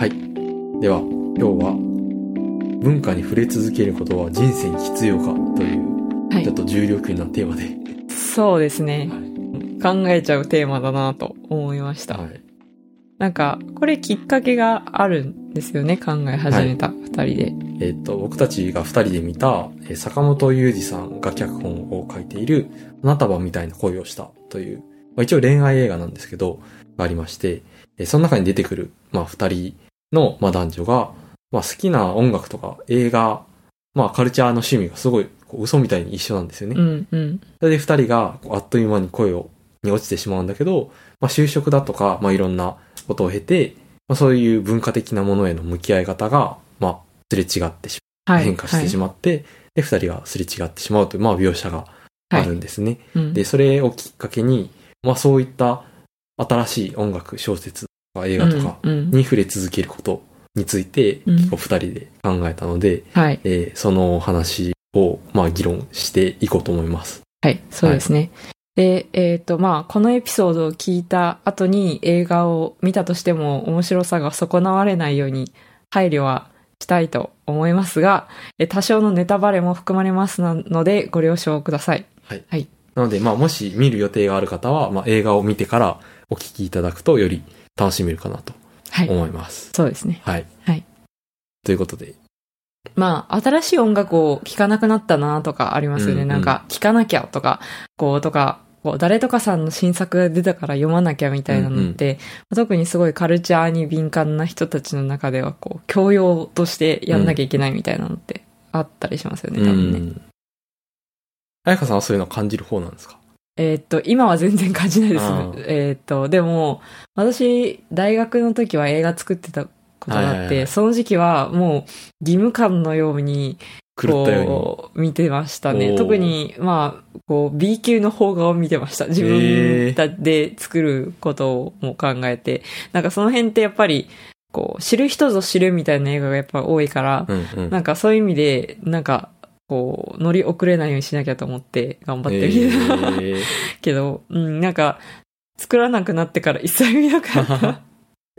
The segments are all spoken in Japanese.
はい。では、今日は、文化に触れ続けることは人生に必要かという、はいちょっと重量級なテーマで。そうですね。は考えちゃうテーマだなと思いました。はい。なんか、これきっかけがあるんですよね。考え始めた二人で。えっ、と、僕たちが二人で見た、えー坂本雄二さんが脚本を書いている、花束みたいな恋をしたという、まあ、一応恋愛映画なんですけど、がありまして、えーその中に出てくる、まあ二人の、まあ男女が、まあ好きな音楽とか映画、まあカルチャーの趣味がすごい、嘘みたいに一緒なんですよね。うんうん。それで二人があっという間に恋を、に落ちてしまうんだけど、まあ就職だとか、まあいろんなことを経て、まあそういう文化的なものへの向き合い方が、まあすれ違ってしまう、はい。変化してしまって、で二人がすれ違ってしまうという、まあ描写があるんですね。うんで、それをきっかけに、まあそういった新しい音楽、小説とか映画とかに触れ続けることについて、うん結構二人で考えたので、はい。えーその話を、まあ議論していこうと思います。はい。そうですね。で、えっ、と、まあ、このエピソードを聞いた後に映画を見たとしても面白さが損なわれないように配慮はしたいと思いますが、え多少のネタバレも含まれますのでご了承ください。はい。はいなので、まあ、もし見る予定がある方は、まあ、映画を見てからお聞きいただくとより楽しめるかなとはい。思います。そうですね。はい。はい。ということで、まあ、新しい音楽を聴かなくなったなとかありますよね。うんうんなんか、聴かなきゃとか、こう、とか、こう、誰とかさんの新作が出たから読まなきゃみたいなのって、特にすごいカルチャーに敏感な人たちの中では、こう、教養としてやんなきゃいけないみたいなのってあったりしますよね、多分ね。うん。彩香さんはそういうのを感じる方なんですか？えーっと、今は全然感じないです。えーっと、でも、私、大学の時は映画作ってたことがあって、はいはいはいその時期はもう義務感のように。こう見てましたね。特に、まあ、こう、B 級の邦画を見てました。自へ分で作ることも考えて。なんかその辺ってやっぱり、こう、知る人ぞ知るみたいな映画がやっぱ多いから、うんうん。なんかそういう意味で、なんか、こう、乗り遅れないようにしなきゃと思って頑張ってみえてた。ー けど、うん、なんか、作らなくなってから一切見なかった。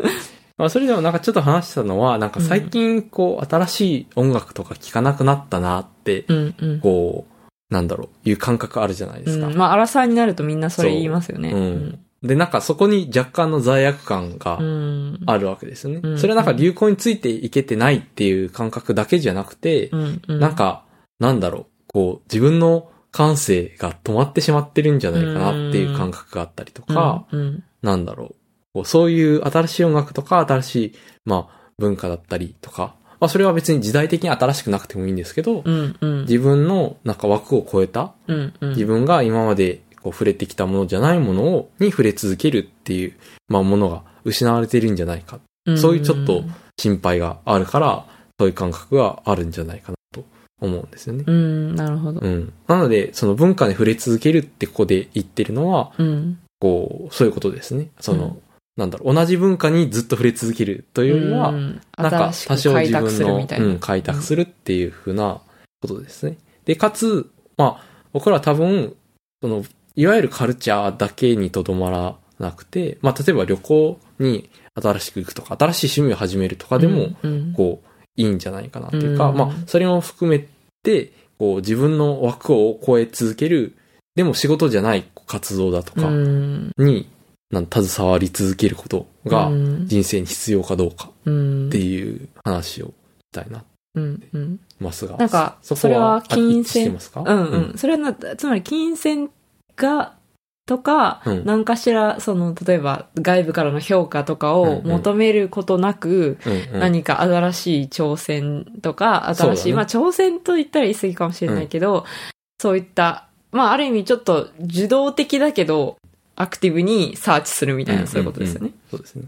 まあ、それでもなんかちょっと話したのは、なんか最近こう、新しい音楽とか聴かなくなったなって、うんうん。こう、なんだろう、いう感覚あるじゃないですか。うん、まあ、アラサーになるとみんなそれ言いますよね。そううんで、なんかそこに若干の罪悪感がうん。あるわけですよね。うんそれはなんか流行についていけてないっていう感覚だけじゃなくて、うん。うん。なんか、なんだろう、こう、自分の感性が止まってしまってるんじゃないかなっていう感覚があったりとか、うん、うん。なんだろう、こうそういう新しい音楽とか新しい、まあ、文化だったりとか、まあそれは別に時代的に新しくなくてもいいんですけど、うん、うん。自分のなんか枠を超えた、うん、うん。自分が今までこう触れてきたものじゃないものを、に触れ続けるっていう、まあものが失われてるんじゃないか。うんそういうちょっと心配があるから、そういう感覚があるんじゃないかなと思うんですよね。うん、なるほど。うん。なので、その文化に触れ続けるってここで言ってるのは、うん。こう、そういうことですね。その、うんなんだろう、同じ文化にずっと触れ続けるというよりは、うんなんか多少自分の。うん、開拓するっていうふうなことですね。で、かつ、まあ、僕らは多分、その、いわゆるカルチャーだけにとどまらなくて、まあ、例えば旅行に新しく行くとか、新しい趣味を始めるとかでも、うん、こう、いいんじゃないかなっていうか、うんまあ、それも含めて、こう、自分の枠を超え続ける、でも仕事じゃない活動だとかうん、に、なん携わり続けることがうん人生に必要かどうかうんっていう話をしたいなとうん、うん。ますが。なんかそそれは金銭うんうん。それはな、つまり金銭が、とか、うん。何かしら、その、例えば外部からの評価とかをうんうん。求めることなく、うんうん。何か新しい挑戦とか、新しい、ね。まあ挑戦と言ったら言い過ぎかもしれないけど、そういった、まあある意味ちょっと受動的だけど、アクティブにサーチするみたいな、そういうことですよね。そうですね。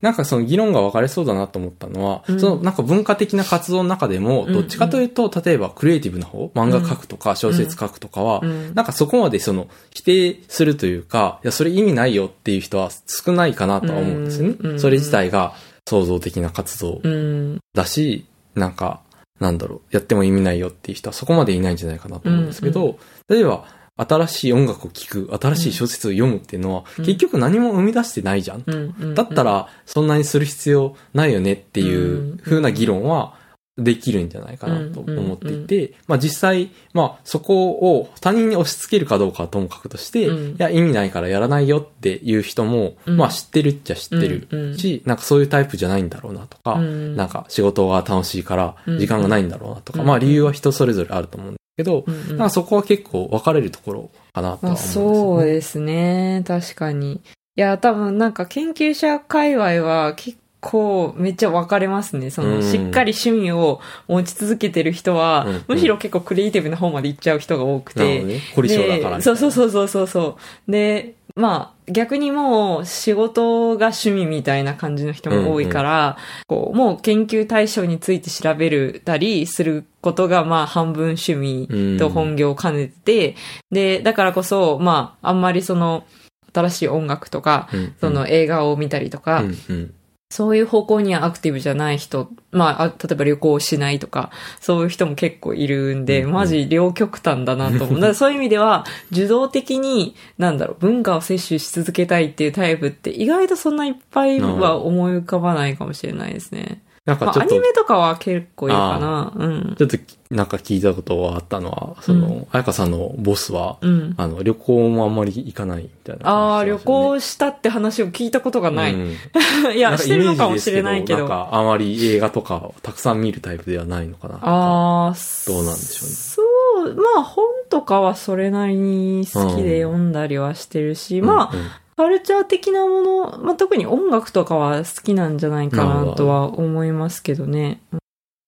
なんかその議論が分かれそうだなと思ったのは、うん。そのなんか文化的な活動の中でも、うん。どっちかというと、例えばクリエイティブな方、漫画書くとか小説書くとかは、うん。なんかそこまでその否定するというか、いや、それ意味ないよっていう人は少ないかなとは思うんですよね。それ自体が創造的な活動うん。だし、なんか、なんだろう、やっても意味ないよっていう人はそこまでいないんじゃないかなと思うんですけど、例えば、新しい音楽を聴く、新しい小説を読むっていうのは、うん。結局何も生み出してないじゃん。うん。うん。うんだった、ら、そんなにする必要ないよねっていう風な議論はできるんじゃないかなと思っていて、まあ実際、まあそこを他人に押し付けるかどうかはともかくとして、うん。いや意味ないからやらないよっていう人も、うん。まあ知ってるっちゃ知ってるし、なんかそういうタイプじゃないんだろうなとか、うん。なんか仕事が楽しいから時間がないんだろうなとか、うん。まあ理由は人それぞれあると思うけど、うんうんなんかそこは結構分かれるところかなとは思うですよね。そうですね。確かに。いや、多分なんか研究者界隈は結構めっちゃ分かれますね。その、うんしっかり趣味を持ち続けてる人は、うんむしろ結構クリエイティブな方まで行っちゃう人が多くて。なるほどね。凝り性だからそうそうそうそうそう。で、まあ、逆にもう仕事が趣味みたいな感じの人も多いから、こう、もう研究対象について調べるたりすることが、まあ、半分趣味と本業を兼ねてて、で、だからこそ、まあ、あんまりその、新しい音楽とか、うん、その映画を見たりとか、うんうんそういう方向にはアクティブじゃない人、まあ、あ例えば旅行をしないとか、そういう人も結構いるんで、マジ両極端だなと思う。だからそういう意味では、受動的に、なんだろう、文化を摂取し続けたいっていうタイプって意外とそんないっぱいは思い浮かばないかもしれないですね。まあ、なんかちょっと、アニメとかは結構いるかな。うん。ちょっとなんか聞いたことはあったのは、その、彩香さんのボスは、うん。あの、旅行もあんまり行かないみたいな、ああ、旅行したって話を聞いたことがない。うん いや、してるのかもしれないけど。なんかあまり映画とかをたくさん見るタイプではないのかな。ああ、どうなんでしょうねそう、まあ本とかはそれなりに好きで読んだりはしてるし、まあ、うんうんカルチャー的なもの、まあ特に音楽とかは好きなんじゃないかなとは思いますけどね。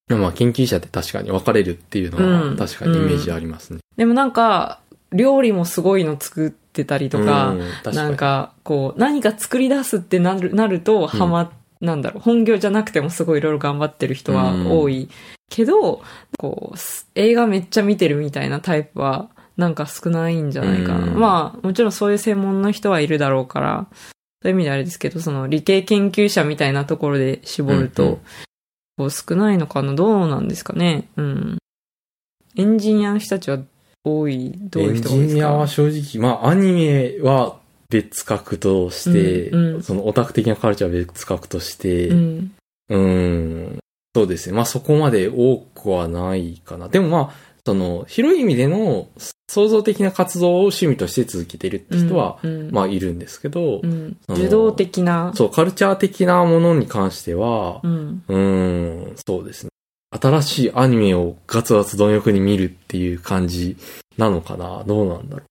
まあ研究者って確かに分かれるっていうのうん。は確かにイメージありますね。でもなんか、料理もすごいの作ってたりとか、うん確なんか、こう、何か作り出すってなるなると、ハマ、なんだろう、本業じゃなくてもすごいいろいろ頑張ってる人は多いけど、こう、す映画めっちゃ見てるみたいなタイプは、なんか少ないんじゃないかな。うんまあ、もちろんそういう専門の人はいるだろうから、そういう意味であれですけど、その理系研究者みたいなところで絞ると、うんうんこう少ないのかなどうなんですかねうん。エンジニアの人たちは多い、どういうエン人が多いですか？ジニアは正直、まあアニメは別格として、うんうんそのオタク的なカルチャーは別格として、う。うんーん、そうですね。まあそこまで多くはないかな。でもまあ、その、広い意味での創造的な活動を趣味として続けているって人は、うんうんまあいるんですけど、うん受動的な。そう、カルチャー的なものに関してはう、ん。うーん、そうですね。新しいアニメをガツガツ貪欲に見るっていう感じなのかな？どうなんだろ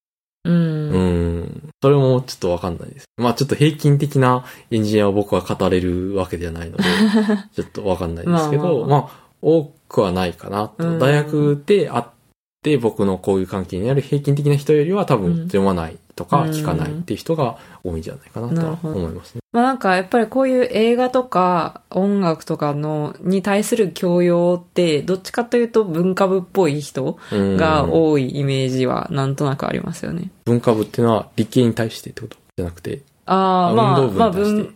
う？う。うんん。それもちょっとわかんないです。まあちょっと平均的なエンジニアを僕は語れるわけではないので、ちょっとわかんないですけど、まあまあまあ多くはないかな大学であって僕のこういう関係にある平均的な人よりは多分うん読まないとかうん聞かないっていう人が多いんじゃないかなとは思いますね。まあなんかやっぱりこういう映画とか音楽とかのに対する教養ってどっちかというと文化部っぽい人うんが多いイメージはなんとなくありますよね。文化部っていうのは理系に対してってこと？じゃなくて、ああ、まあ、まあ文、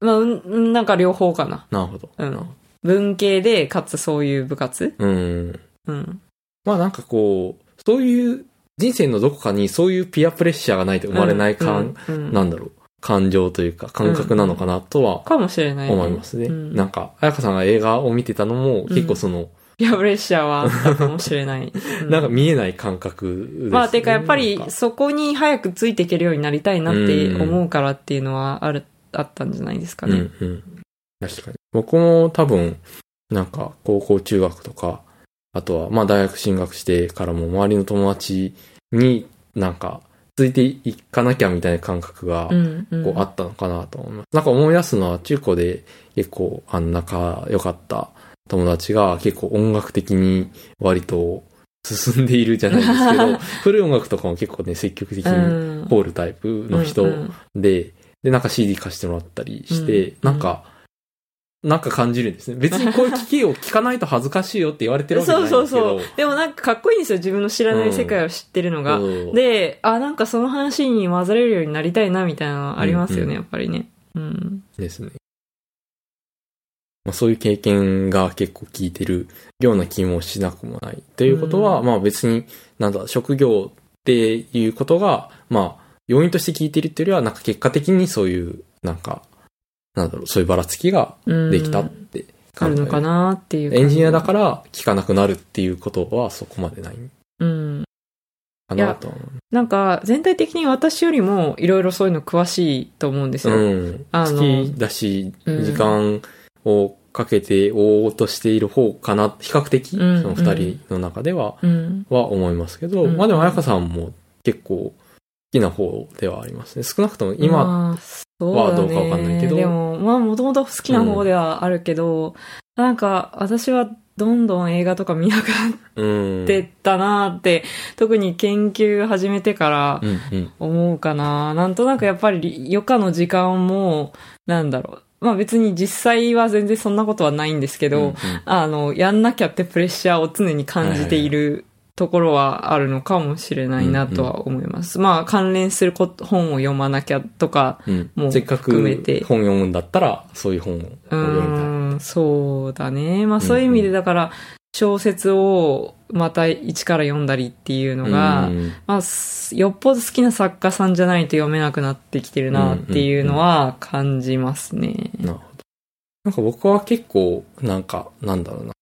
まあうん、なんか両方かな。なるほど。うん文系でかつそういう部活？うん。うん。まあなんかこう、そういう人生のどこかにそういうピアプレッシャーがないと生まれない感、うんうんなんだろう、感情というか感覚なのかなとはかもしれない、ね。思いますね。うんなんか、彩香さんが映画を見てたのも結構その、いや、プレッシャーはあったかもしれない。うなんか見えない感覚です、ね。まあ、てかやっぱりそこに早くついていけるようになりたいなって思うからっていうのはある、あったんじゃないですかね。うんうん。確かに。僕も多分、なんか高校中学とか、あとはまあ大学進学してからも周りの友達になんかついていかなきゃみたいな感覚がうんうん。こうあったのかなと思います。なんか思い出すのは中高で結構あの仲良かった友達が結構音楽的に割と進んでいるじゃないですけど、古い音楽とかも結構ね積極的にうん。ホールタイプの人うんうん。で、で、なんか CD 貸してもらったりして、うん。なんか、なんか感じるんですね。別にこういう機器を聞かないと恥ずかしいよって言われてるわけじゃないんですけど。そうそうそう。でもなんかかっこいいんですよ。自分の知らない世界を知ってるのが。そうで、あ、なんかその話に混ざれるようになりたいなみたいなのはありますよね、うんうんやっぱりね。うん。ですね。まあ、そういう経験が結構効いてるような気もしなくもない。ということは、うんまあ別に、なんだ、職業っていうことが、まあ、要因として聞いてるっていうよりは、なんか結果的にそういう、なんか、なんだろう、そういうばらつきができたって考えあるのかなっていう。エンジニアだから聞かなくなるっていうことはそこまでないうん。かなとなんか、全体的に私よりもいろいろそういうの詳しいと思うんですう。よ。うん。あの好きだし、うん時間をかけて追おうとしている方かな、比較的、うんその二人の中では、うん。は思いますけど、うんまあでも彩香さんも結構好きな方ではありますね。少なくとも今、はどうかわかんないけどでも、まあ、もともと好きな方ではあるけど、なんか、私はどんどん映画とか見なくなうん。ってったなーって、特に研究始めてからうんうん。思うかな。なんとなくやっぱり余暇の時間も、なんだろう。まあ別に実際は全然そんなことはないんですけど、うんうんあの、やんなきゃってプレッシャーを常に感じているところはあるのかもしれないなとは思います。まあ関連する本を読まなきゃとか、うんもうせっかく含めて本読むんだったら、そういう本をう読みたい。ーん、そうだね。まあそういう意味でだから小説をまた一から読んだりっていうのが、うんまあ、すよっぽど好きな作家さんじゃないと読めなくなってきてるなっていうのは感じますね。なるほど。なんか僕は結構、なんか、なんだろうな。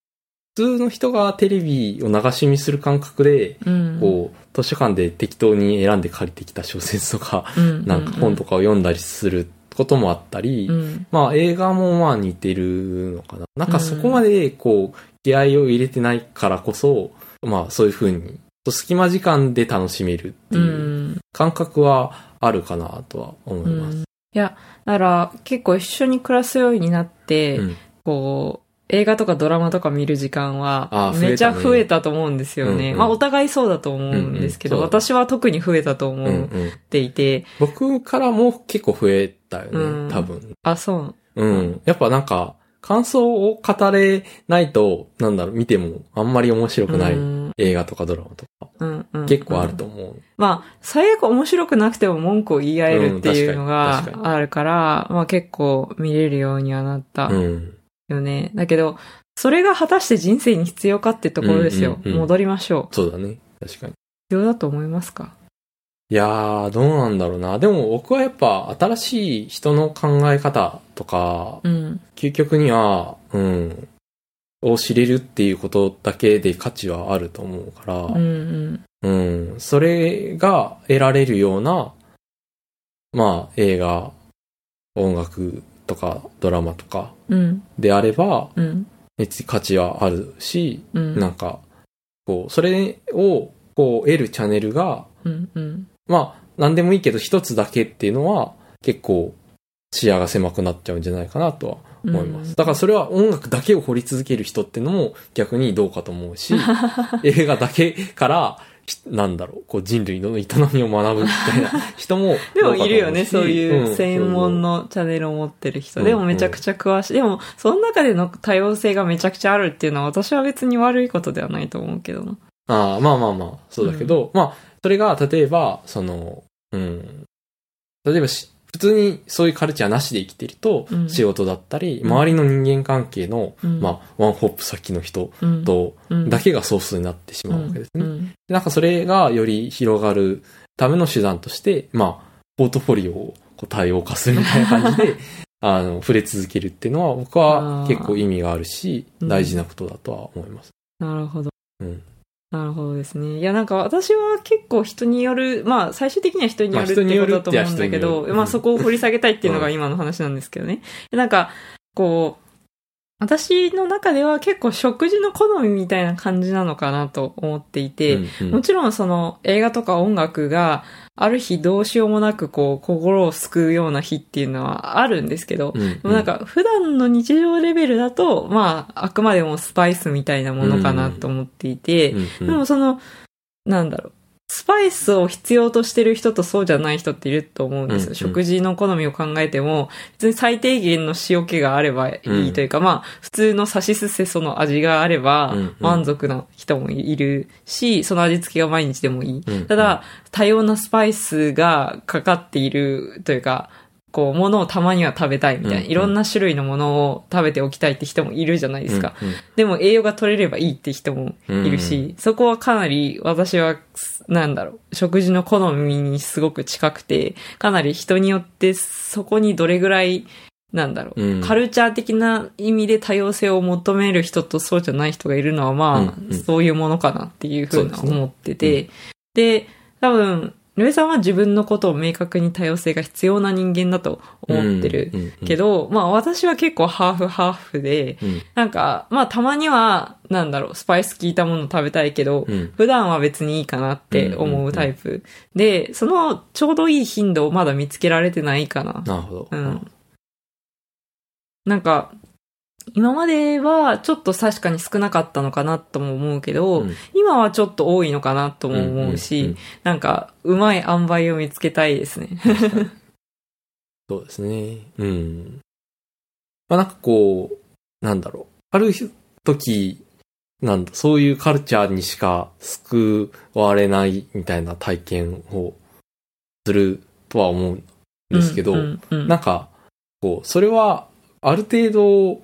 普通の人がテレビを流し見する感覚で、うん。こう、図書館で適当に選んで借りてきた小説とか、うん、なんか本とかを読んだりすることもあったり、うん、まあ映画もまあ似てるのかな。なんかそこまでこう、気合を入れてないからこそ、まあそういう風に、隙間時間で楽しめるってう。いうん感覚はあるかなとは思います。うんいや、だから結構一緒に暮らすようになって、うんこう、映画とかドラマとか見る時間はめちゃ増えたと思うんですよね。うんうんまあお互いそうだと思うんですけど、うんうんそうだ私は特に増えたと思うんっうんていて、僕からも結構増えたよね、うん多分。あ、そう。うん。やっぱなんか、感想を語れないと、なんだろう、見てもあんまり面白くないうん映画とかドラマとか、うんうん結構あると思う。まあ、最悪面白くなくても文句を言い合えるっていうのうんがあるから、まあ結構見れるようにはなったうん。よね。だけど、それが果たして人生に必要かってところですよ。うんうんうん戻りましょう。そうだね。確かに。必要だと思いますか？いやー、どうなんだろうな。でも僕はやっぱ新しい人の考え方とか、うん。究極には、うん、を知れるっていうことだけで価値はあると思うから、うんうん。うん、それが得られるような、まあ、映画、音楽とかドラマとかうん。であれば、うん。別に価値はあるし、うん。なんか、こう、それを、こう、得るチャンネルが、うん。うん。まあ、なんでもいいけど、一つだけっていうのは、結構、視野が狭くなっちゃうんじゃないかなとは思います。うんだからそれは音楽だけを掘り続ける人っていうのも逆にどうかと思うし、映画だけから、ひなんだろう、こう人類の営みを学ぶみたいな 人もでも。いるよね、そういううん専門のチャンネルを持ってる人。うんでもめちゃくちゃ詳しい。でも、その中での多様性がめちゃくちゃあるっていうのは私は別に悪いことではないと思うけどな。ああ、まあまあまあ、そうだけど、まあ、それが、例えば、その、うん。例えばし、普通にそういうカルチャーなしで生きてると、うん。仕事だったり、うん。周りの人間関係の、うん。まあ、ワンホップ先の人うん、と、うん。だけがソースになってしまうわけですね。うん。なんかそれがより広がるための手段として、まあ、ポートフォリオをこう多様化するみたいな感じで、あの、触れ続けるっていうのは、僕は結構意味があるし、うん。大事なことだとは思います。なるほど。うん。なるほどですね。いや、なんか私は結構人による、まあ最終的には人によるってことだと思うんだけど、るまあそこを掘り下げたいっていうのがうん今の話なんですけどね。なんか、こう、私の中では結構食事の好みみたいな感じなのかなと思っていて、うんうん。もちろんその映画とか音楽がある日どうしようもなくこう心を救うような日っていうのはあるんですけど、うんでもなんか普段の日常レベルだと、まああくまでもスパイスみたいなものかなと思っていて、うんうん。でもその、なんだろう。スパイスを必要としてる人とそうじゃない人っていると思うんですよ。うんうん食事の好みを考えても、別に最低限の塩気があればいいというか、まあ、普通のサシスセソの味があればうんうん満足な人もいるし、その味付けが毎日でもいい。うんただ、多様なスパイスがかかっているというか、こう、ものをたまには食べたいみたいな、うんうん。いろんな種類のものを食べておきたいって人もいるじゃないですか。うんでも栄養が取れればいいって人もいるし、そこはかなり私は、なんだろう、食事の好みにすごく近くて、かなり人によってそこにどれぐらい、なんだろう、うん。カルチャー的な意味で多様性を求める人とそうじゃない人がいるのはまあ、うんうん。そういうものかなっていうふうなそうですね。思ってて、で多分、ルエさんは自分のことを明確に多様性が必要な人間だと思ってる。けど、ど、まあ私は結構ハーフハーフで、うんなんか、まあたまには、なんだろう、スパイス効いたもの食べたいけど、うん普段は別にいいかなって思うタイプ。で、そのちょうどいい頻度をまだ見つけられてないかな。なるほど。うん。なんか、今まではちょっと確かに少なかったのかなとも思うけど、うん今はちょっと多いのかなとも思うし、うんうんうんなんか、うまい塩梅を見つけたいですね。そうですね。うん。まあなんかこう、なんだろう。ある時、なんだ、そういうカルチャーにしか救われないみたいな体験をするとは思うんですけど、うんうんうんなんか、こう、それは、ある程度、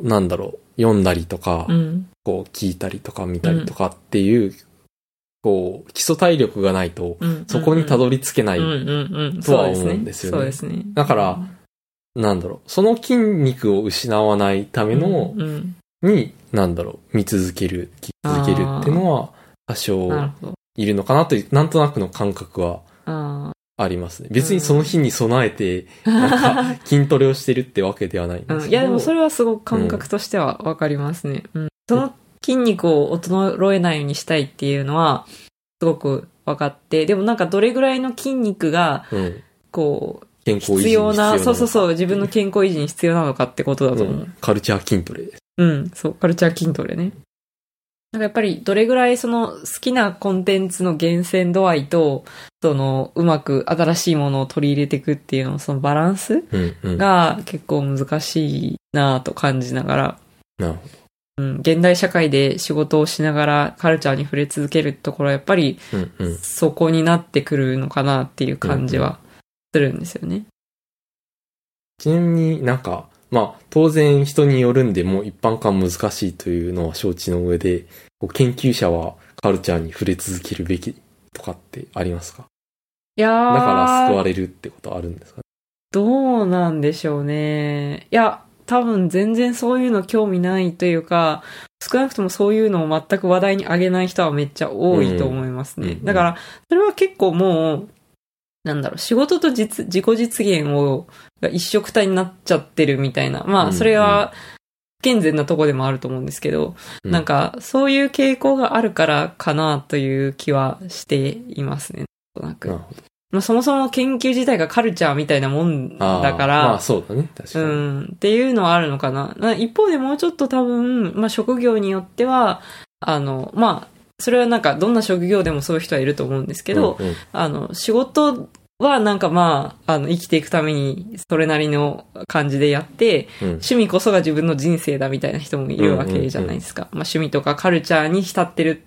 なんだろう、読んだりとか、うんこう、聞いたりとか見たりとかっていう、こう、基礎体力がないと、うんそこにたどり着けない。うんうんうん。とは思うんですよねそうですね。だから、なんだろう、その筋肉を失わないための、うんうんに、なんだろう、見続ける、聞き続けるっていうのは、多少。いるのかなという、なんとなくの感覚はあありますね。別にその日に備えて、なんか、筋トレをしてるってわけではないん。ですけど。いや、でもそれはすごく感覚としてはわかりますね。うん。その筋肉を衰えないようにしたいっていうのは、すごく分かって、でもなんかどれぐらいの筋肉が、うん。こう、健康必要な、そうそうう。そう、自分の健康維持に必要なのかってことだと思う。うんカルチャー筋トレです。うん、そう、カルチャー筋トレね。なんかやっぱりどれぐらいその好きなコンテンツの厳選度合いと、そのうまく新しいものを取り入れていくっていうのそのバランスが結構難しいなぁと感じながら、るほうん、現代社会で仕事をしながらカルチャーに触れ続けるところはやっぱり。そこになってくるのかなっていう感じはするんですよね。ちなみになんか、まあ、当然人によるんで、もう一般化難しいというのは承知の上で、こう研究者はカルチャーに触れ続けるべきとかってありますか？いやーだから救われるってことあるんですかね？どうなんでしょうね。いや、多分全然そういうの興味ないというか、少なくともそういうのを全く話題に上げない人はめっちゃ多いと思いますね。うんうんだから、それは結構もう、なんだろう、仕事と実自己実現を、が一緒くたになっちゃってるみたいな。まあ、うんそれは、不健全なとこでもあると思うんですけど、うんなんか、そういう傾向があるからかなという気はしていますね。なく。まあ、そもそも研究自体がカルチャーみたいなもんだから、まあそうだね、確かうに。ん、っていうのはあるのかな。な一方でもうちょっと多分、まあ職業によっては、あの、まあ、それはなんかどんな職業でもそういう人はいると思うんですけど、うんうんあの、仕事はなんかまあ、あの、生きていくためにそれなりの感じでやって、うん。趣味こそが自分の人生だみたいな人もいるわけじゃないですか。まあ趣味とかカルチャーに浸ってる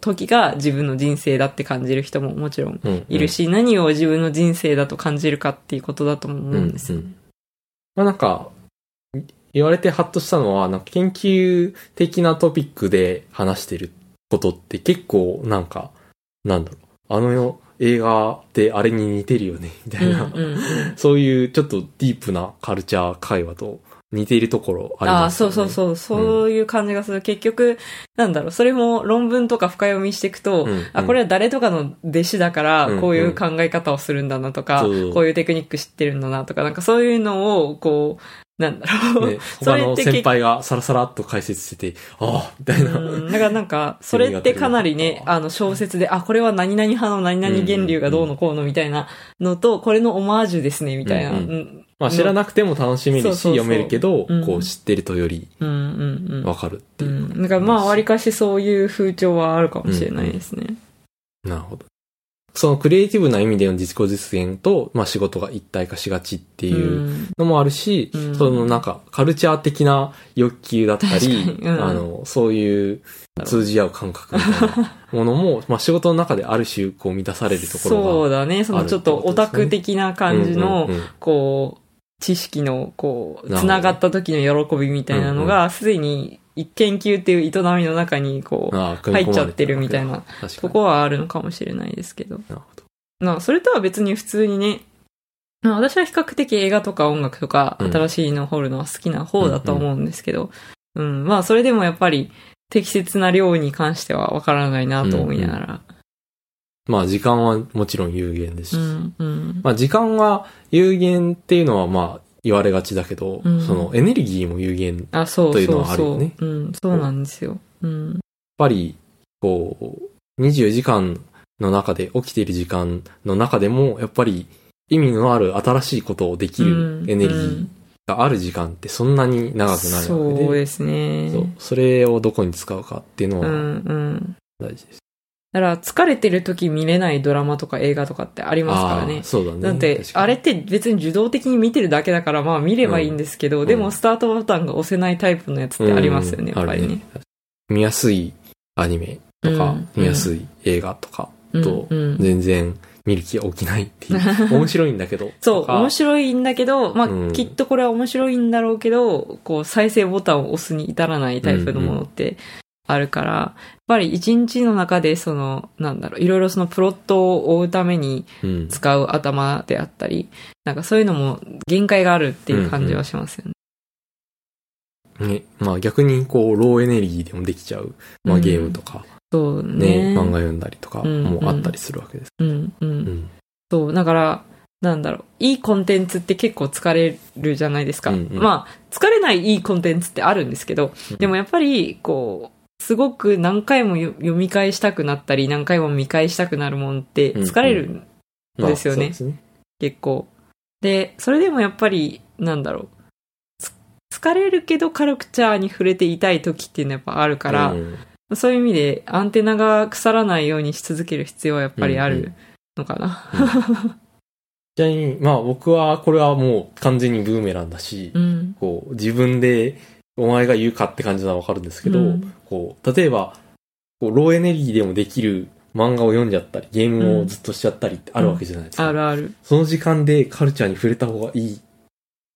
時が自分の人生だって感じる人ももちろんうんいるし、何を自分の人生だと感じるかっていうことだとも思うんです。よ。うんうん。まあなんか、言われてハッとしたのは、なんか研究的なトピックで話してることって結構なんか、なんだろう、あの映画ってあれに似てるよね、みたいな、うんうんうん。そういうちょっとディープなカルチャー会話と似ているところありああ、ますよね。そうそうそう、そういう感じがする。結局、なんだろう、それも論文とか深読みしていくと、うんうん。あ、これは誰とかの弟子だからうん、こういう考え方をするんだなとか、そう。こういうテクニック知ってるんだなとか、なんかそういうのを、こう、なんだろう。ね、そ他の先輩がサラサラっと解説してて、ああ、みたいな。うんだからなんか、それってかなりね、あの小説で、あ、これは何々派の何々源流がどうのこうのみたいなのと、これのオマージュですね、みたいな。うんうんうんまあ知らなくても楽しめるし、読めるけど、うんこう知ってるとよりうんうんうん。わかるっていう。うん。だからまあ、わりかしそういう風潮はあるかもしれないですね。なるほど。そのクリエイティブな意味での自己実現と、まあ仕事が一体化しがちっていうのもあるし、うん。そのなんかカルチャー的な欲求だったり、うん。あの、そういう通じ合う感覚みたいなものも、まあ仕事の中である種こう満たされるところが。そうだね。そのちょっとオタク的な感じのこう、知識の、こう、なるほどつながった時の喜びみたいなのが、すでに一研究っていう営みの中に、こう、入っちゃってるみたいな。とこはあるのかもしれないですけど。なるほど。まあ、それとは別に普通にね、まあ私は比較的映画とか音楽とか、うん新しいの掘るのは好きな方だと思うんですけど、うん、まあそれでもやっぱり適切な量に関してはわからないなと思いながら。まあ時間はもちろん有限ですし、うん、うん。まあ時間は有限っていうのはまあ言われがちだけど、うんそのエネルギーも有限。やっあ、そうというのそうそう。はあるよねうん、そうなんですよ。うん。ぱり、こう、24時間の中で起きている時間の中でも、やっぱり意味のある新しいことをできるエネルギーがある時間ってそんなに長くないわけで、そうですね。そうそれをどこに使うかっていうのは。大事です。だから疲れてる時見れないドラマとか映画とかってありますからあねあ。そうだね。だって、あれって別に受動的に見てるだけだから、まあ見ればいいんですけど、んでもスタートボタンが押せないタイプのやつってありますよね、うんやっぱりね。ある見やすいアニメとか、うん見やすい映画とかと、全然見る気が起きないっていう。面白いんだけど。そう、面白いんだけど、まあ、うんきっとこれは面白いんだろうけど、こう、再生ボタンを押すに至らないタイプのものってあるから、やっぱり一日の中で、その、なんだろう、いろいろそのプロットを追うためにうん。使う頭であったり、なんかそういうのも限界があるっていう感じはしますよね。ね、まあ逆にこう、ローエネルギーでもできちゃう、まあうんゲームとか、そうね、ね。漫画読んだりとかもあったりするわけです。うん、うん。うん。そう、だから、なんだろう、いいコンテンツって結構疲れるじゃないですか。うんうんまあ、疲れないいいコンテンツってあるんですけど、でもやっぱり、こう、すごく何回もよ読み返したくなったり、何回も見返したくなるもんって疲れる、まあですよね。結構。で、それでもやっぱり、なんだろう、つ疲れるけどカルチャーに触れていたい時っていうのはやっぱあるから、うんそういう意味でアンテナが腐らないようにし続ける必要はやっぱりあるのかな。ちなみに、まあ僕はこれはもう完全にブーメランだし、うん。こう、自分でお前が言うかって感じなのはわかるんですけど、うんこう、例えば、こう、ローエネルギーでもできる漫画を読んじゃったり、ゲームをずっとしちゃったりってあるわけじゃないですか。あるある。その時間でカルチャーに触れた方がいい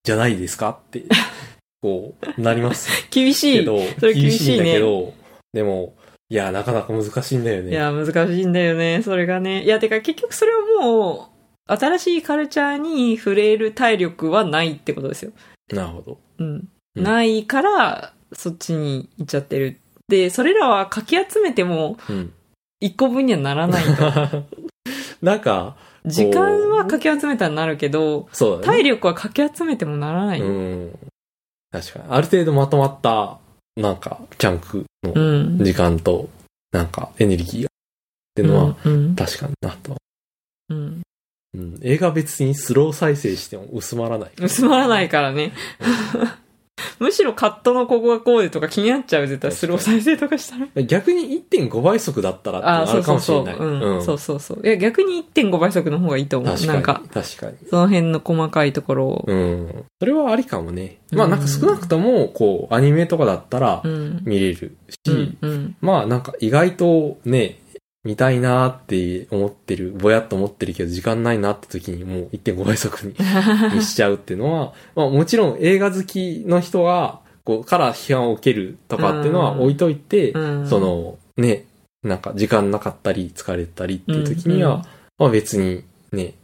じゃないですかって、こう、なります厳しい。けど、それ厳しいねんだけど、でも、いや、なかなか難しいんだよね。いや、難しいんだよね、それがね。いや、てか結局それはもう、新しいカルチャーに触れる体力はないってことですよ。なるほど。うん。うんないから、そっちに行っちゃってる。で、それらはかき集めても、うん。一個分にはならないと。なんか、時間はかき集めたらなるけど、ね。体力はかき集めてもならない。うん。確かに。ある程度まとまった、なんか、チャンクのうん。時間と、なんか、エネルギーが、っていうのは、うん。確かになと。うん。うん。映画別にスロー再生しても薄まらない。薄まらないからね。むしろカットのここがこうでとか気になっちゃう、絶対スロー再生とかしたら。逆に1.5倍速だったらってあるかそうそうそう。もしれない。うん。そうそうそう。いや、逆に1.5倍速の方がいいと思う。なんか、確かに。その辺の細かいところを。うん。それはありかもね。まあうんなんか少なくとも、こう、アニメとかだったらうん。見れるし。まあなんか意外とね、見たいなーって思ってる、ぼやっと思ってるけど時間ないなって時にもう1.5倍速に にしちゃうっていうのは、まあもちろん映画好きの人が、こう、から批判を受けるとかっていうのは置いといて、うん。そ、の、ね、なんか時間なかったり疲れたりっていう時には、うんうん。まあ別にね、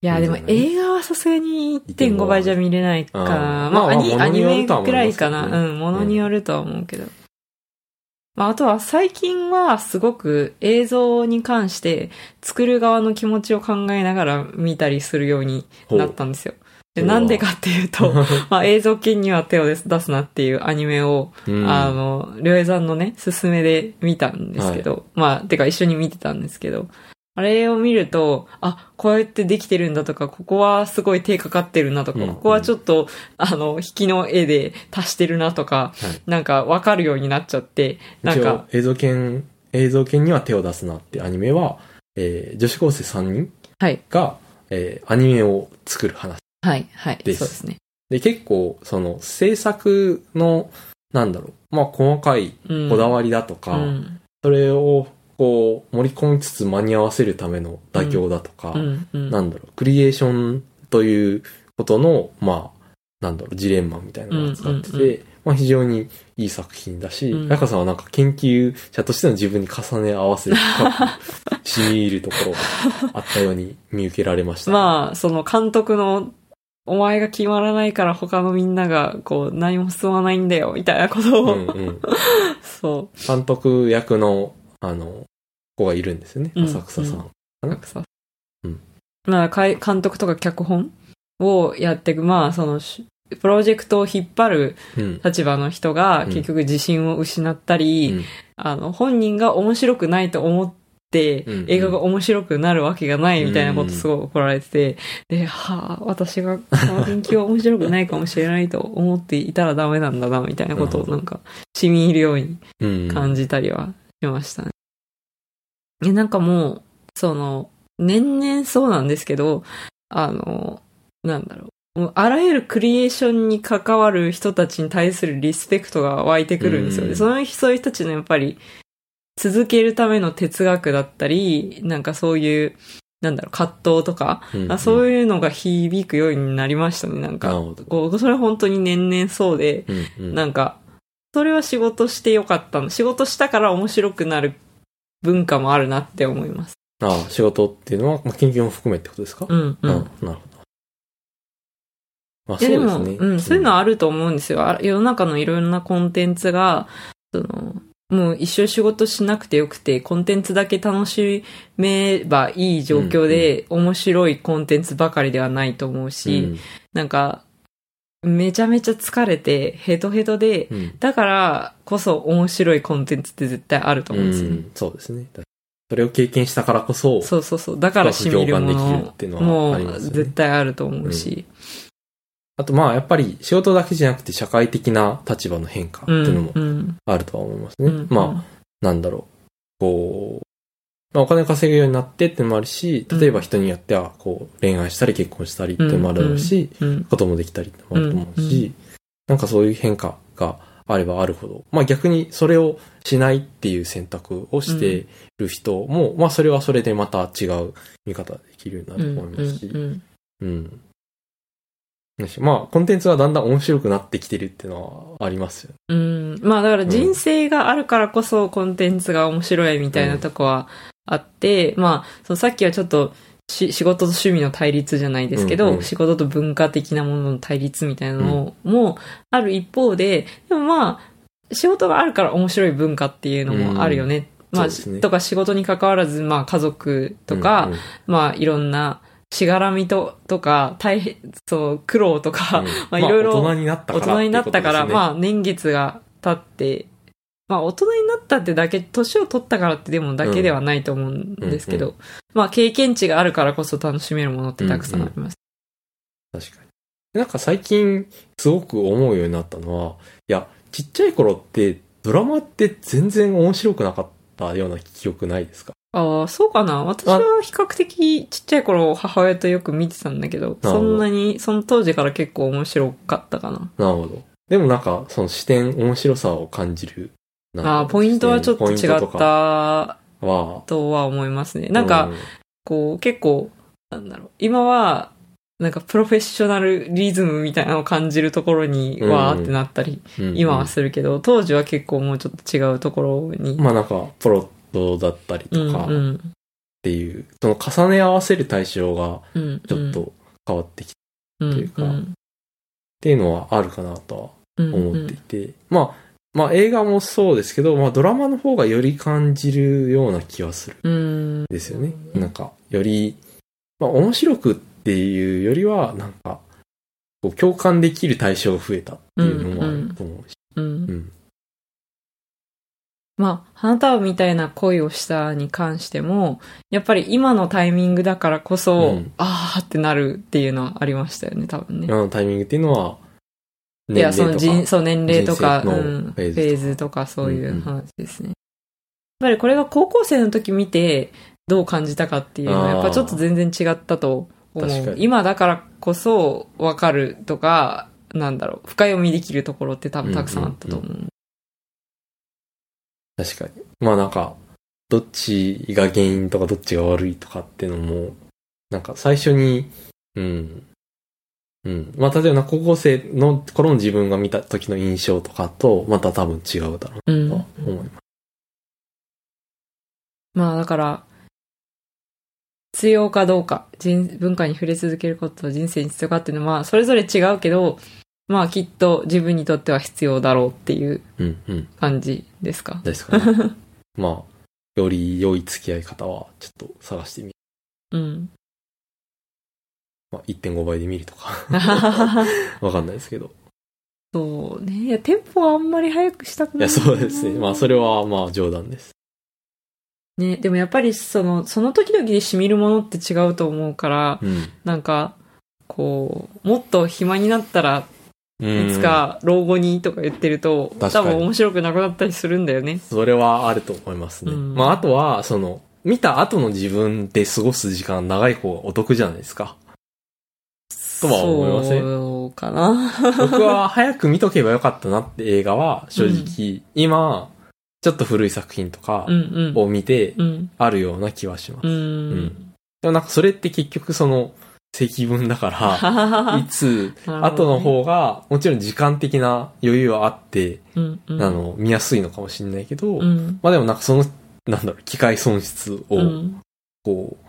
いや、でも映画はさすがに1.5倍じゃ見れないか。まあまあ、アニメくらいかな。うん、ものによるとは思うけど。まあ、あとは最近はすごく映像に関して作る側の気持ちを考えながら見たりするようになったんですよ。で、なんでかっていうと、まあ映像系には手を出すなっていうアニメを、うん。あの、りょうえさんのね、勧めで見たんですけど、まあ、てか一緒に見てたんですけど、あれを見ると、あ、こうやってできてるんだとか、ここはすごい手かかってるなとか、うんここはちょっと、あの、引きの絵で足してるなとか、はいなんかわかるようになっちゃって、なんか、映像権、映像権には手を出すなってアニメは、えー女子高生3人はい。が、えーアニメを作る話。はい。はい。ですそうですね。で、結構、その、制作の、なんだろう、まあ、細かいうん。こだわりだとか、うん。それを、こう、盛り込みつつ間に合わせるための妥協だとか、うん。うん。なんだろう、クリエーションということの、まあ、なんだろう、ジレンマみたいなのを扱ってて、うんうんまあ非常にいい作品だし、うん中さんはなんか研究者としての自分に重ね合わせて深く染み入るところがあったように見受けられました、まあ、その監督の、お前が決まらないから他のみんなが、こう、何も進まないんだよ、みたいなことを、うんうん。そ監督役の、あの、子がいるんですよね、うん。浅草さん。う。なん。かさうん。監督とか脚本をやっていく、まあ、その、しプロジェクトを引っ張るうん。立場の人がうん。結局自信を失ったり、うん。あの、本人が面白くないと思って、うん。映画が面白くなるわけがないみたいなことすごい怒られてて、で、はあ、私がこの研究は面白くないかもしれないと思っていたらダメなんだな、みたいなことをなんか、染み入るようにうん。感じたりはしましたね。え、なんかもう、その、年々そうなんですけど、あの、なんだろう。もうあらゆるクリエーションに関わる人たちに対するリスペクトが湧いてくるんですよね。うんそのそういう人たちのやっぱり続けるための哲学だったり、なんかそういう、なんだろう、葛藤とか、うんあそういうのが響くようになりましたね。なんか。こうそれは本当に年々そうで、うんうんなんか、それは仕事してよかったの。仕事したから面白くなる文化もあるなって思います。ああ、仕事っていうのは、まあ、研究も含めってことですか？うん、うん。なるほど。まあ、そうですね。うん、そういうのはあると思うんですよ。あ世の中のいろんなコンテンツが、その、もう一生仕事しなくてよくて、コンテンツだけ楽しめばいい状況で、面白いコンテンツばかりではないと思うし、うんなんか、めちゃめちゃ疲れて、ヘトヘトで、うんだからこそ面白いコンテンツって絶対あると思うんですよね。うんそうですね。それを経験したからこそ、そうそうそう。だから染みるものっていうのはもうありますよね絶対あると思うし。あとまあやっぱり仕事だけじゃなくて社会的な立場の変化っていうのもうん。あるとは思いますね。うん。まあ、なんだろう。こう、まあ、お金を稼ぐようになってってのもあるし、例えば人によってはこう恋愛したり結婚したりってのもあるだろうし、うん。子供できたりってのもあると思うし、うんなんかそういう変化があればあるほど、まあ逆にそれをしないっていう選択をしてる人も、まあそれはそれでまた違う見方できるようになると思いますし、うん。まあコンテンツはだんだん面白くなってきてるっていうのはありますよね。うん。まあだから人生があるからこそコンテンツが面白いみたいなとこはあって、まあ、そのさっきはちょっとし仕事と趣味の対立じゃないですけど、うんうん。仕事と文化的なものの対立みたいなのもある一方で、でもまあ、仕事があるから面白い文化っていうのもあるよね。まあ、そうですね。とか仕事に関わらず、まあ家族とか、うんうん。まあいろんなしがらみと、とか、大変、そう、苦労とか、うん。まあいろいろ大人になったから大人になったから、あ、まあ年月が経って、まあ大人になったってだけ、年を取ったからってでもだけではないと思うんですけど、うんまあ経験値があるからこそ楽しめるものってたくさんあります。確かに。なんか最近すごく思うようになったのは、いや、ちっちゃい頃ってドラマって全然面白くなかったような記憶ないですか？ああ、そうかな。私は比較的ちっちゃい頃母親とよく見てたんだけど、どそんなに、その当時から結構面白かったかな。なるほど。でもなんか、その視点、面白さを感じる。ああ、ポイントはちょっと違っかたは、とは思いますね。なんか、こう、結構、なんだろう、今は、なんかプロフェッショナルリズムみたいなのを感じるところに、うんわーってなったり、うん今はするけど、当時は結構もうちょっと違うところに。まあなんか、プロットだったりうんとかっうん。ていう、その重ね合わせる対象がうんちょっと変わってきてっうんというかんていうのはあるかなとはうん思っていて、まあ、まあ映画もそうですけど、まあドラマの方がより感じるような気はするんうんですよね。なんか、より、まあ面白くっていうよりは、なんか、こう共感できる対象が増えたっていうのもあると思うし。うんうん。まあ、花束みたいな恋をしたに関しても、やっぱり今のタイミングだからこそ、うんあーってなるっていうのはありましたよね、多分ね。今のタイミングっていうのは、いや、その人、そう、年齢とか、うん、フフェーズとかそういんううん話ですね。やっぱりこれが高校生の時見て、どう感じたかっていうのは、やっぱちょっと全然違ったと思う。今だからこそわかるとか、なんだろう、深読みできるところって多分たくさんあったと思う。確かに。まあなんか、どっちが原因とかどっちが悪いとかっていうのも、なんか最初に、うん。うん。まあ例えば高校生の頃の自分が見た時の印象とかと、また多分違うだろううと。思います。まあだから、必要かどうか、人文化に触れ続けることと人生に必要かっていうのは、まあそれぞれ違うけど、まあきっと自分にとっては必要だろうっていううんうん。感じですか？ですかね。まあ、より良い付き合い方はちょっと探してみる。うん。まあ1.5倍で見るとか、わかんないですけど。そうね。いや、テンポはあんまり早くしたくいや、ない。そうですね。まあそれはまあ冗談です。ね、でもやっぱりその、その時々で染みるものって違うと思うから、うん。なんか、こう、もっと暇になったらうんいつか老後にとか言ってると、多分面白くなくなったりするんだよね。それはあると思いますね。うんまあ、あとは、その、見た後の自分で過ごす時間長い方がお得じゃないですか。とは思いませんそうかな。僕は早く見とけばよかったなって映画は、正直、今、ちょっと古い作品とかうんうん。を見て、うん。あるような気はします。ううんん。でもなんかそれって結局その、積分だから、いつ、後の方が、もちろん時間的な余裕はあって、うんうん。あの、見やすいのかもしれないけど、うん。まあでもなんかその、なんだろう、機械損失を、うん。こう、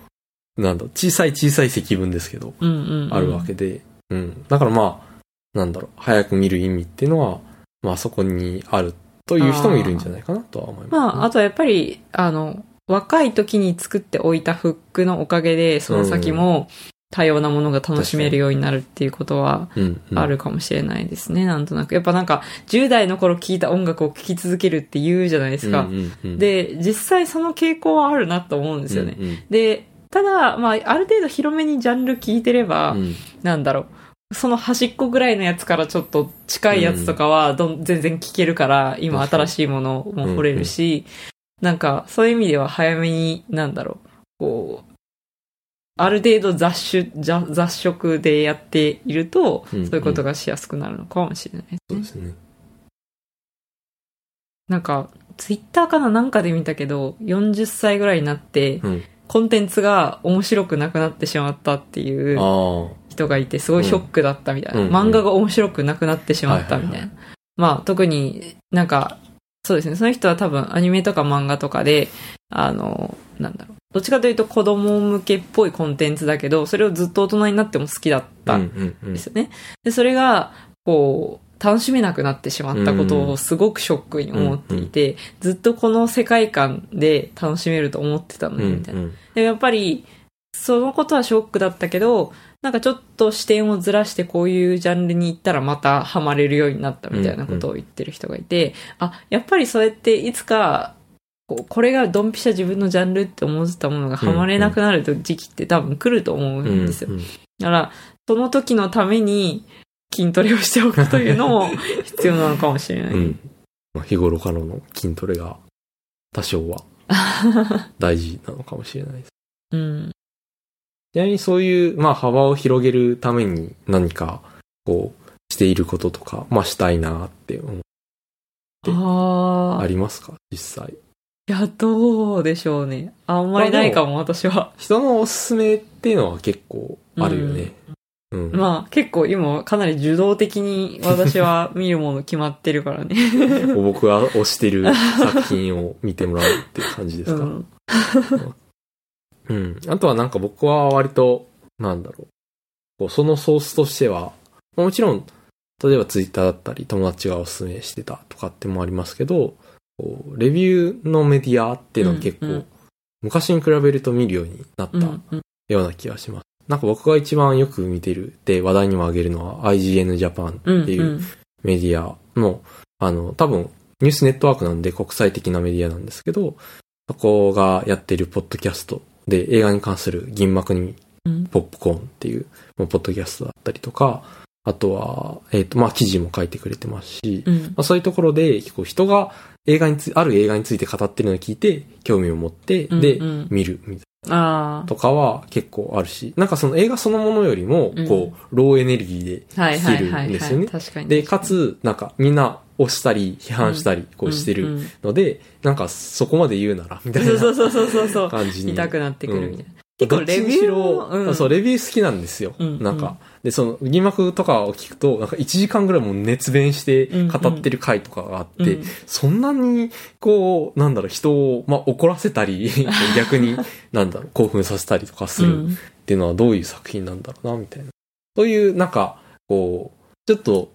なんだ小さい小さい積分ですけど。あるわけで、うん。だからまあ、なんだろう、早く見る意味っていうのは、まあそこにあるという人もいるんじゃないかなとは思います、まあ、あとはやっぱり、あの、若い時に作っておいたフックのおかげで、その先も多様なものが楽しめるようになるっていうことはあるかもしれないですね、なんとなく。やっぱなんか、10代の頃聴いた音楽を聴き続けるって言うじゃないですか。で、実際その傾向はあるなと思うんですよね。で、ただ、まあ、ある程度広めにジャンル聞いてれば、うんなんだろう。その端っこぐらいのやつからちょっと近いやつとかはどん、全然聞けるから、今新しいものも掘れるし、なんかそういう意味では早めに、なんだろう、こう、ある程度雑種、雑雑食でやっていると、うんそういうことがしやすくなるのかもしれないですね。そうですね。なんか、ツイッターかな？なんかで見たけど、40歳ぐらいになって、うん。コンテンツが面白くなくなってしまったっていうあ人がいて、すごいショックだったみたいな。うんうん漫画が面白くなくなってしまったみたいな。はいはいまあ、特になんか、そうですね。その人は多分アニメとか漫画とかで、あの、なんだろう。どっちかというと子供向けっぽいコンテンツだけど、それをずっと大人になっても好きだっあ。たうんんうんうんですよね。で、それが、こう、楽しめなくなってしまったことをすごくショックに思っていて、ずっとこの世界観で楽しめると思ってたのに、うんみたいな。うんで、やっぱり、そのことはショックだったけど、なんかちょっと視点をずらしてこういうジャンルに行ったらまたハマれるようになったみたいなことを言ってる人がいて、あ、やっぱりそうやっていつか、こうこれがドンピシャ自分のジャンルって思ってたものがハマれなくなる時期って多分来ると思うんですよ。うんうんだから、その時のために筋トレをしておくというのも必要なのかもしれない。うん。まあ、日頃からの筋トレが多少は 大事なのかもしれないです。うん。ちなみにそういう、まあ幅を広げるために何か、こう、していることとか、まあしたいなって思うああ。ありますか？実際。いや、どうでしょうね。あんまりないかも、私は。人のおすすめっていうのは結構あるよね。うん。まあ、結構今、かなり受動的に私は見るもの決まってるからね。僕が推してる作品を見てもらうっていう感じですか？うん。うん。あとはなんか僕は割と、なんだろう。こうそのソースとしては、まあもちろん、例えばツイッターだったり、友達がおすすめしてたとかってもありますけど、こうレビューのメディアっていうのは結構、うんうん昔に比べると見るようになったような気がします。なんか僕が一番よく見てるで話題にも挙げるのは IGN Japan うん。っていうメディアの、あの、多分、ニュースネットワークなんで国際的なメディアなんですけど、そこがやってるポッドキャストで映画に関する銀幕にうん。ポップコーンっていう、ポッドキャストだったりとか、あとは、えっ、と、まあ、記事も書いてくれてますし、うん。まあ、そういうところで、結構人が映画についある映画について語ってるのを聞いて、興味を持って、で、うんうん見るみたいあとかは結構あるし、なんかその映画そのものよりもうん、こう、ローエネルギーであ。はいはい来てはい、はい。るんですよね。で、かつ、なんかみんな押したり、批判したり、こうしてるので、なんかそこまで言うなら、みたいなそうそうそうそうそう。感じに。痛くなってくるみたいな。うん結構レビューもどっちにしろそう、レビュー好きなんですよ。うんなんか。で、その、疑惑とかを聞くと、なんか1時間ぐらいもう熱弁して語ってる回とかがあって、うんそんなに、こう、なんだろう、人を、まあ、怒らせたり、逆に、なんだろう、興奮させたりとかするうんっていうのはどういう作品なんだろうな、みたいな。そういう、なんか、こう、ちょっと、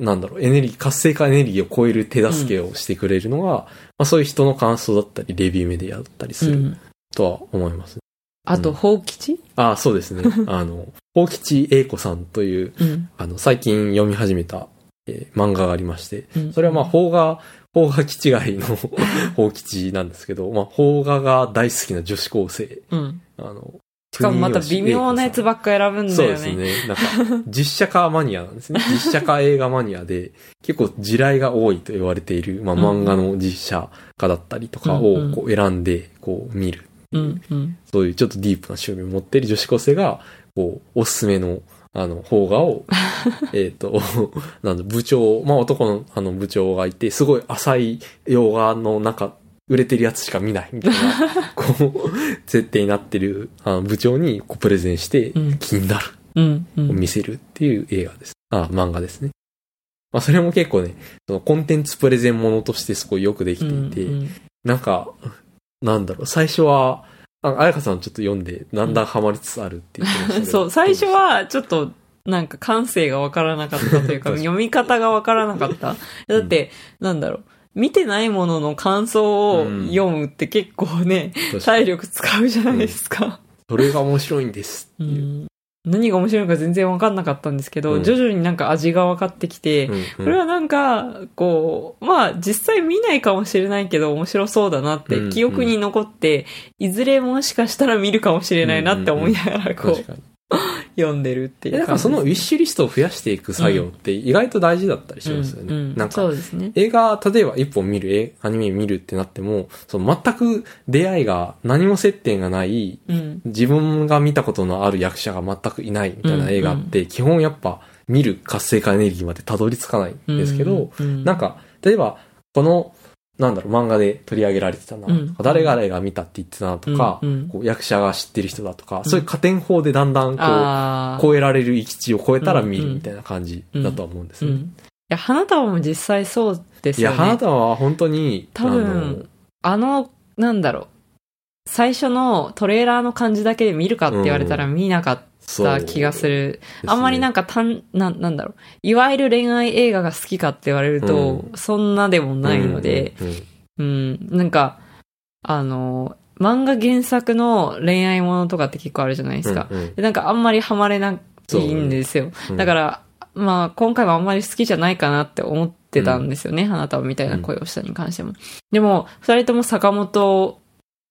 なんだろう、エネルギー、活性化エネルギーを超える手助けをしてくれるのが、まあそういう人の感想だったり、レビューメディアだったりするうんとは思います。あと、うん宝吉？あそうですね。あの、大吉英子さんという、うん。あの、最近読み始めた、えー漫画がありまして、うんそれはまあ、邦画、邦画基地外の 大吉なんですけど、まあ、邦画が大好きな女子高生、うん。あの、しかもまた微妙なやつばっか選ぶんだそうよね。ですね。なんか、実写化マニアなんですね。実写化映画マニアで、結構地雷が多いと言われている、まあ、うん漫画の実写化だったりとかをこう選んで、こう見る。うん。うん。そういうちょっとディープな趣味を持っている女子高生が、こう、おすすめの、あの、邦画を、えっと、なんだ、部長、まあ男のあの部長がいて、すごい浅い洋画の中、売れてるやつしか見ないみたいな、こう、設定になってるあの部長にこうプレゼンしてうん、気になるうん。うん。を見せるっていう映画です。あ、漫画ですね。まあそれも結構ね、そのコンテンツプレゼンものとしてすごいよくできていて、うんなんか、なんだろう、最初は、あ、あやかさんちょっと読んで、だんだんハマりつつあるって言ってましたけど。そう、最初はちょっと、なんか感性がわからなかったというか、読み方がわからなかった。だって、なんだろう、見てないものの感想をうん読むって結構ね、どうし体力使うじゃないですか。それが面白いんですうっていう。ん何が面白いのか全然わかんなかったんですけど、うん。徐々になんか味が分かってきて、うんうん。これはなんか、こう、まあ実際見ないかもしれないけど面白そうだなっうんて記憶に残って、いずれもしかしたら見るかもしれないなって思いながらこう、確かに。読んでるっていえだからそのウィッシュリストを増やしていく作業って意外と大事だったりしますよね。うんうんなんかね。映画、例えば一本見る、えアニメ見るってなっても、その全く出会いが、何も接点がない、うん。自分が見たことのある役者が全くいないみたいな映画って、基本やっぱ見る活性化エネルギーまでたどり着かないんですけど、うん、なんか、例えば、この、なんだろう、漫画で取り上げられてたな、うん誰々が見たって言ってたなとか、うんうんこう役者が知ってる人だとか、そういう加点法でだんだんこう、超えられる域地を超えたら見うんうんるみたいな感じだとは思うんですね。うん。いや、花束も実際そうですいや、よね。花束は本当に、多分あの、なんだろう。最初のトレーラーの感じだけで見るかって言われたら見なかった気がする。ですねあんまりなんか単、な、なんだろう。いわゆる恋愛映画が好きかって言われると、そんなでもないので、うんうんうんうん、なんか、あの、漫画原作の恋愛ものとかって結構あるじゃないですか。うんうんでなんかあんまりハマれないんですよ。うんだから、まあ、今回はあんまり好きじゃないかなって思ってたんですよね。花束みたいな声をしたに関しても。でも、二人とも坂本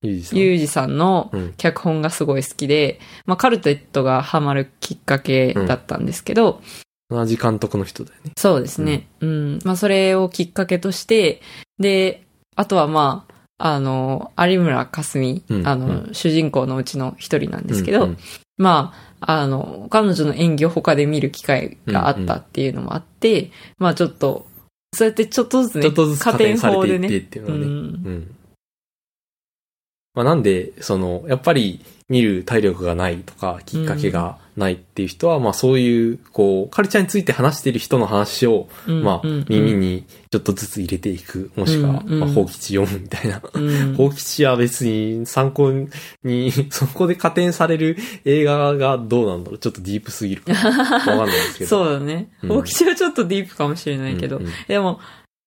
ゆうじさん。のうん脚本がすごい好きで、まあ、カルテットがハマるきっかけだったんですけど、同じ監督の人だよね。そうですね。うん。まあ、それをきっかけとして、で、あとはまあ、あの、有村架純、うんあの、主人公のうちの一人なんですけど、うんうんまあ、あの、彼女の演技を他で見る機会があったっていうのもあって、まあちょっと、そうやってちょっとずつね、加点されていってね。っていうのはね。うんうん。まあなんで、その、やっぱり見る体力がないとか、きっかけがないっていう人は、まあそういう、こう、カルチャーについて話している人の話を、うんまあうん耳にちょっとずつ入れていく、もしくは、うんうんまあ、法吉読むみたいな。うん法吉は別に参考に、そこで加点される映画がどうなんだろう。ちょっとディープすぎるかわかんないですけど。そうだね。うん大吉はちょっとディープかもしれないけど。うんうんでも、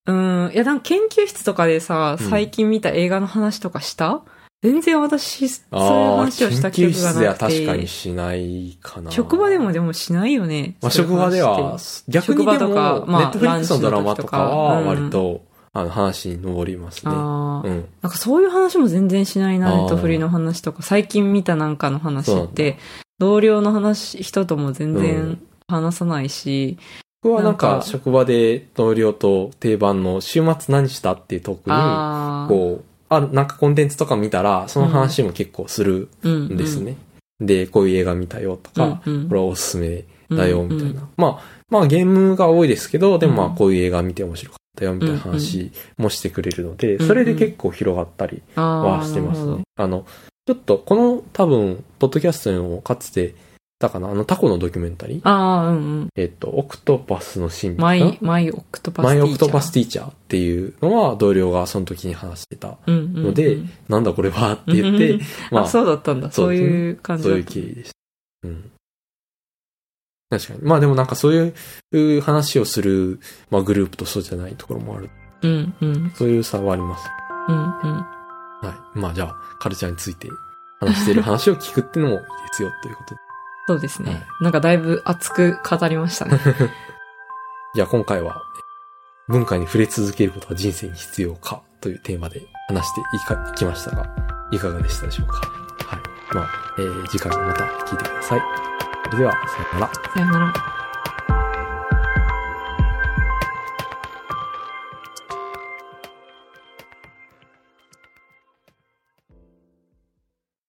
うん、いや、なんか研究室とかでさ、うん最近見た映画の話とかした？全然私、そういう話をした記研究憶が室ではなくて。確かにしないかな。職場でもでもしないよね。まあ、職場では逆にとかまあネットフリックスのドラマとかは割と、あの、話に上りますね。ああ、うん。なんかそういう話も全然しないな、ネットフリの話とか、最近見たなんかの話って、同僚の話、人とも全う然話さないし、僕はなんか、か職場で同僚と定番の週末何したっていうトークに、こう、あ、なんかコンテンツとか見たら、その話も結構するうん。んですね。で、こういう映画見たよとか、うんうんこれはおすすめだよ、みたいな。うんうんまあ、まあゲームが多いですけど、でもまあうんこういう映画見て面白かったよ、みたいな話もしてくれるので、うんうんそれで結構広がったりはしてますね。あの、ちょっとこの多分、ポッドキャストにもかつて、だかな、あのタコのドキュメンタリー？ああ、うんうん。えっと、オクトパスの神秘 My、 My Octopus Teacher。 My Octopusスティーチャーっていうのは同僚がその時に話してたうんうんうんので、なんだこれはって言って、まあ、そうだったんだ。そういう感じそういう経緯でした。うん。確かに。まあでもなんかそういう話をする、まあグループとそうじゃないところもある。うんうん。そういう差はあります。うんうん。はい。まあじゃあ、カルチャーについて話している話を聞くっていうのもいいですよということで。そうですね。はいなんかだいぶ熱く語りましたね。じゃあ今回は、文化に触れ続けることが人生に必要かというテーマで話していかいきましたが、いかがでしたでしょうか？はい。まあ、えー次回もまた聞いてください。それでは、さよなら。さよなら。